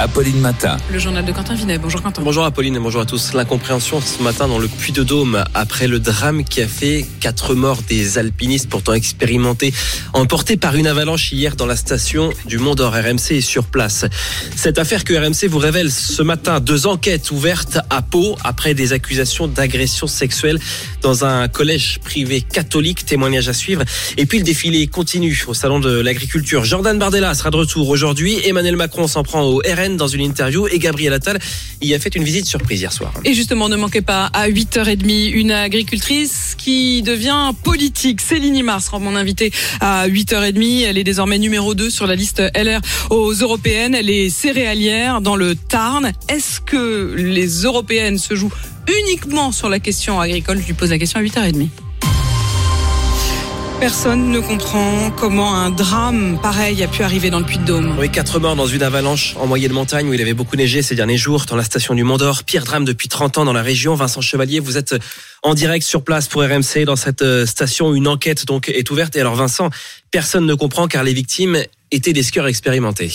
Apolline Matin. Le journal de Quentin Vinet. Bonjour Quentin. Bonjour Apolline et bonjour à tous. L'incompréhension ce matin dans le Puy-de-Dôme après le drame qui a fait quatre morts des alpinistes pourtant expérimentés, emportés par une avalanche hier dans la station du Mont d'Or. RMC est sur place. Cette affaire que RMC vous révèle ce matin, deux enquêtes ouvertes à Pau après des accusations d'agression sexuelle dans un collège privé catholique. Témoignage à suivre. Et puis le défilé continue au salon de l'agriculture. Jordan Bardella sera de retour aujourd'hui. Emmanuel Macron Macron s'en prend au RN dans une interview et Gabriel Attal y a fait une visite surprise hier soir. Et justement, ne manquez pas à 8h30 une agricultrice qui devient politique. Céline Imar sera mon invitée à 8h30. Elle est désormais numéro 2 sur la liste LR aux européennes. Elle est céréalière dans le Tarn. Est-ce que les européennes se jouent uniquement sur la question agricole? Je lui pose la question à 8h30. Personne ne comprend comment un drame pareil a pu arriver dans le Puy-de-Dôme. Oui, quatre morts dans une avalanche en moyenne montagne où il avait beaucoup neigé ces derniers jours dans la station du Mont d'Or. Pire drame depuis 30 ans dans la région. Vincent Chevalier, vous êtes en direct sur place pour RMC dans cette euh, station. Une enquête donc est ouverte. Et alors Vincent, personne ne comprend car les victimes étaient des skieurs expérimentés.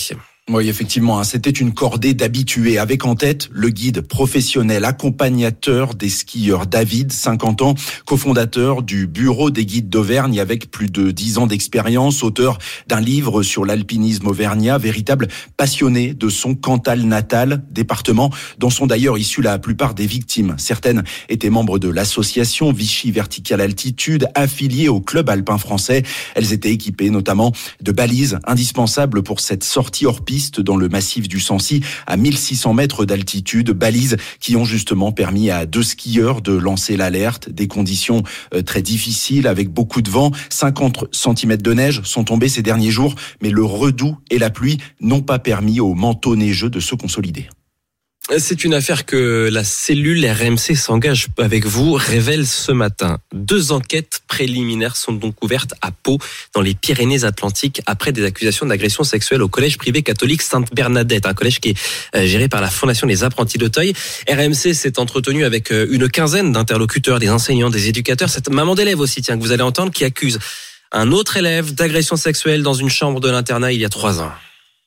Oui, effectivement, hein, c'était une cordée d'habitués, avec en tête le guide professionnel accompagnateur des skieurs David, 50 ans, cofondateur du Bureau des guides d'Auvergne avec plus de 10 ans d'expérience, auteur d'un livre sur l'alpinisme auvergnat, véritable passionné de son Cantal natal, département dont sont d'ailleurs issues la plupart des victimes. Certaines étaient membres de l'association Vichy Vertical Altitude, affiliées au club alpin français. Elles étaient équipées notamment de balises indispensables pour cette sortie hors piste dans le massif du Sancy à 1600 mètres d'altitude, balises qui ont justement permis à deux skieurs de lancer l'alerte. Des conditions euh, très difficiles avec beaucoup de vent. 50 cm de neige sont tombés ces derniers jours, mais le redoux et la pluie n'ont pas permis au manteau neigeux de se consolider. C'est une affaire que la cellule RMC s'engage avec vous, révèle ce matin. Deux enquêtes préliminaires sont donc ouvertes à Pau, dans les Pyrénées-Atlantiques, après des accusations d'agression sexuelle au collège privé catholique Sainte-Bernadette, un collège qui est euh, géré par la Fondation des apprentis d'Auteuil. RMC s'est entretenu avec euh, une quinzaine d'interlocuteurs, des enseignants, des éducateurs, cette maman d'élève aussi, tiens, que vous allez entendre, qui accuse un autre élève d'agression sexuelle dans une chambre de l'internat il y a trois ans.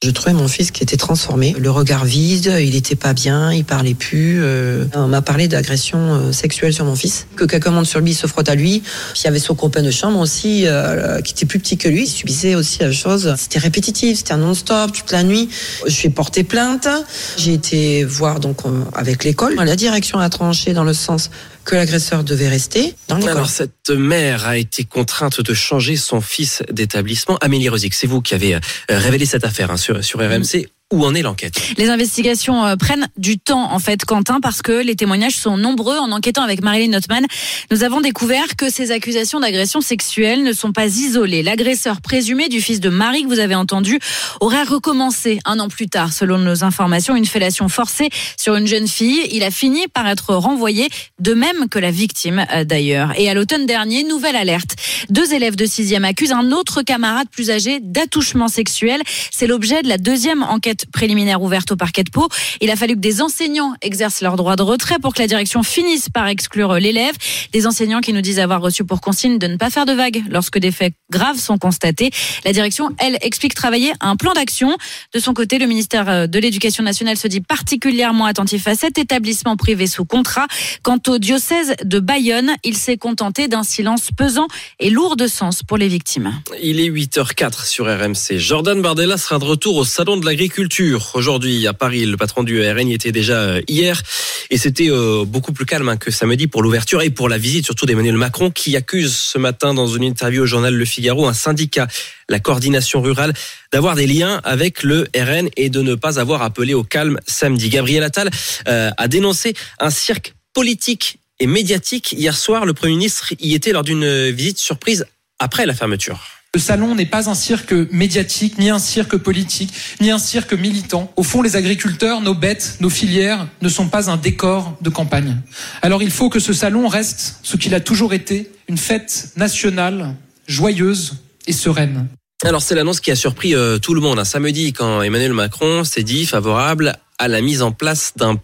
Je trouvais mon fils qui était transformé, le regard vide, il était pas bien, il parlait plus. Euh, on m'a parlé d'agression euh, sexuelle sur mon fils, que quelqu'un monte sur lui, se frotte à lui. Il y avait son copain de chambre aussi, euh, qui était plus petit que lui, il subissait aussi la chose. C'était répétitif, c'était un non-stop toute la nuit. Je suis porté plainte. J'ai été voir donc avec l'école. La direction a tranché dans le sens que l'agresseur devait rester dans l'école. Alors cette mère a été contrainte de changer son fils d'établissement. Amélie Rosic, c'est vous qui avez révélé cette affaire hein, sur RMC. Où en est l'enquête? Les investigations euh, prennent du temps en fait, Quentin, parce que les témoignages sont nombreux. En enquêtant avec Marilyn Notman, nous avons découvert que ces accusations d'agression sexuelle ne sont pas isolées. L'agresseur présumé du fils de Marie que vous avez entendu aurait recommencé un an plus tard, selon nos informations, une fellation forcée sur une jeune fille. Il a fini par être renvoyé, de même que la victime euh, d'ailleurs. Et à l'automne dernier, nouvelle alerte. Deux élèves de sixième accusent un autre camarade plus âgé d'attouchement sexuel. C'est l'objet de la deuxième enquête préliminaire ouverte au parquet de Pau. Il a fallu que des enseignants exercent leur droit de retrait pour que la direction finisse par exclure l'élève. Des enseignants qui nous disent avoir reçu pour consigne de ne pas faire de vagues lorsque des faits graves sont constatés. La direction, elle, explique travailler un plan d'action. De son côté, le ministère euh, de l'Éducation nationale se dit particulièrement attentif à cet établissement privé sous contrat. Quant au diocèse de Bayonne, il s'est contenté d'un silence pesant et lourd de sens pour les victimes. Il est 8h04 sur RMC. Jordan Bardella sera de retour au Salon de l'Agriculture aujourd'hui à Paris. Le patron du RN y était déjà euh, hier et c'était euh, beaucoup plus calme hein, que samedi pour l'ouverture et pour la visite surtout d'Emmanuel Macron qui accuse ce matin dans une interview au journal Le Figaro un syndicat, la coordination rurale, d'avoir des liens avec le RN et de ne pas avoir appelé au calme samedi. Gabriel Attal euh, a dénoncé un cirque politique et médiatique. Hier soir, le Premier ministre y était lors d'une visite surprise après la fermeture. Le salon n'est pas un cirque médiatique, ni un cirque politique, ni un cirque militant. Au fond, les agriculteurs, nos bêtes, nos filières ne sont pas un décor de campagne. Alors il faut que ce salon reste ce qu'il a toujours été, une fête nationale, joyeuse et sereine. Alors c'est l'annonce qui a surpris euh, tout le monde un samedi quand Emmanuel Macron s'est dit favorable à la mise en place d'un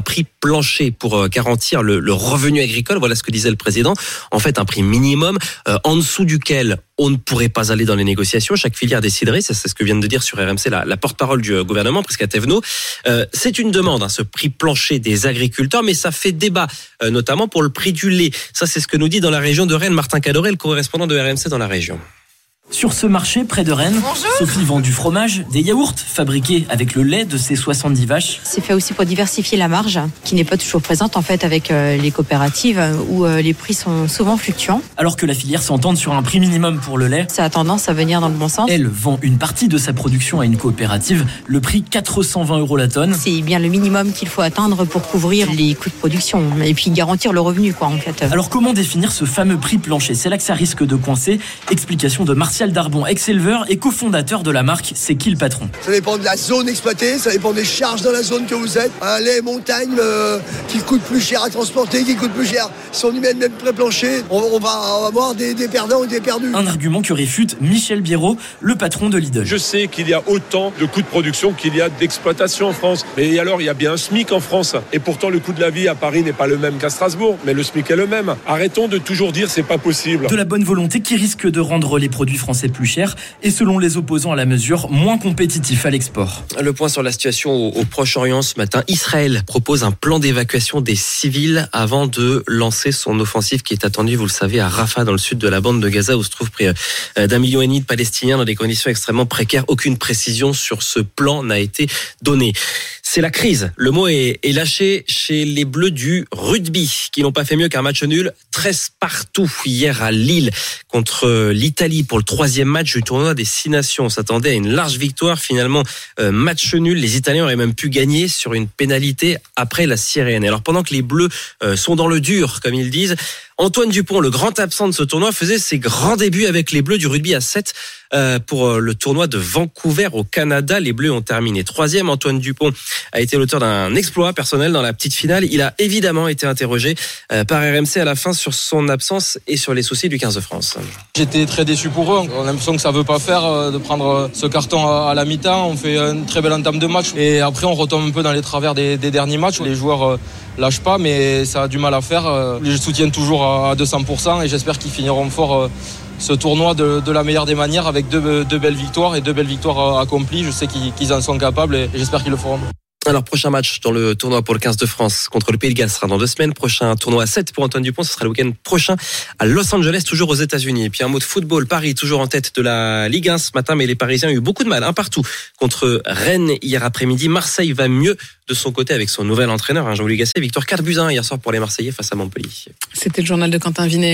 prix plancher pour euh, garantir le, revenu agricole. Voilà ce que disait le président. En fait, un prix minimum euh, en dessous duquel on ne pourrait pas aller dans les négociations. Chaque filière déciderait. C'est ce que vient de dire sur RMC la, porte-parole du gouvernement, Prisca Thévenot. Euh, c'est une demande, hein, ce prix plancher des agriculteurs, mais ça fait débat, euh, notamment pour le prix du lait. Ça, c'est ce que nous dit dans la région de Rennes Martin Cadoré, le correspondant de RMC dans la région. Sur ce marché près de Rennes, Bonjour. Sophie vend du fromage, des yaourts fabriqués avec le lait de ses 70 vaches. C'est fait aussi pour diversifier la marge, qui n'est pas toujours présente en fait avec euh, les coopératives euh, où euh, les prix sont souvent fluctuants. Alors que la filière s'entende sur un prix minimum pour le lait, Ça a tendance à venir dans le bon sens. elle vend une partie de sa production à une coopérative, le prix 420 euros la tonne. C'est bien le minimum qu'il faut atteindre pour couvrir les coûts de production et puis garantir le revenu quoi en fait. Alors comment définir ce fameux prix plancher? C'est là que ça risque de coincer. Explication de Martial Darbon, ex-éleveur et cofondateur de la marque C'est qui le patron? Ça dépend de la zone exploitée, ça dépend des charges dans la zone que vous êtes. Un lait montagne euh, qui coûte plus cher à transporter, qui coûte plus cher si on y met le même pré-plancher, on, on va avoir des, des perdants et des perdus. Un argument que réfute Michel Biérot, le patron de Lidl. Je sais qu'il y a autant de coûts de production qu'il y a d'exploitation en France. Mais alors, il y a bien un SMIC en France. Et pourtant, le coût de la vie à Paris n'est pas le même qu'à Strasbourg. Mais le SMIC est le même. Arrêtons de toujours dire c'est pas possible. De la bonne volonté qui risque de rendre les produits français plus chers et selon les opposants à la mesure, moins compétitifs à l'export. Le point sur la situation au, Proche-Orient ce matin. Israël propose un plan d'évacuation des civils avant de lancer son offensive qui est attendue, vous le savez, à Rafah, dans le sud de la bande de Gaza, où se trouve près euh, d'un million et demi de Palestiniens dans des conditions extrêmement précaires. Aucune précision sur ce plan n'a été donnée. C'est la crise. Le mot est, est lâché chez les Bleus du rugby, qui n'ont pas fait mieux qu'un match nul 13 partout hier à Lille contre l'Italie pour le troisième match du tournoi des Six Nations. On s'attendait à une large victoire. Finalement, euh, match nul. Les Italiens auraient même pu gagner sur une pénalité après la sirène. Alors pendant que les Bleus euh, sont dans le dur, comme ils disent, Antoine Dupont, le grand absent de ce tournoi, faisait ses grands débuts avec les Bleus du rugby à 7 euh, pour euh, le tournoi de Vancouver au Canada. Les Bleus ont terminé troisième. Antoine Dupont a été l'auteur d'un exploit personnel dans la petite finale. Il a évidemment été interrogé euh, par RMC à la fin sur son absence et sur les soucis du 15 de France. J'étais très déçu pour eux. On a l'impression que ça veut pas faire euh, de prendre euh, ce carton à la mi-temps. On fait une très belle entame de match et après on retombe un peu dans les travers des, derniers matchs. Les joueurs euh, lâchent pas, mais ça a du mal à faire. Euh, Je soutiens toujours à à 200% et j'espère qu'ils finiront fort euh, ce tournoi de, la meilleure des manières avec deux, belles victoires et deux belles victoires euh, accomplies. Je sais qu'ils en sont capables et j'espère qu'ils le feront. Alors, prochain match dans le tournoi pour le 15 de France contre le Pays de Galles sera dans deux semaines. Prochain tournoi à 7 pour Antoine Dupont, ce sera le week-end prochain à Los Angeles, toujours aux États-Unis. Et puis un mot de football, Paris toujours en tête de la Ligue 1 ce matin, mais les Parisiens ont eu beaucoup de mal, un partout contre Rennes hier après-midi. Marseille va mieux de son côté avec son nouvel entraîneur, hein, Jean-Louis Gasset. Victoire 4 buts 1 hier soir pour les Marseillais face à Montpellier. C'était le journal de Quentin Vinet.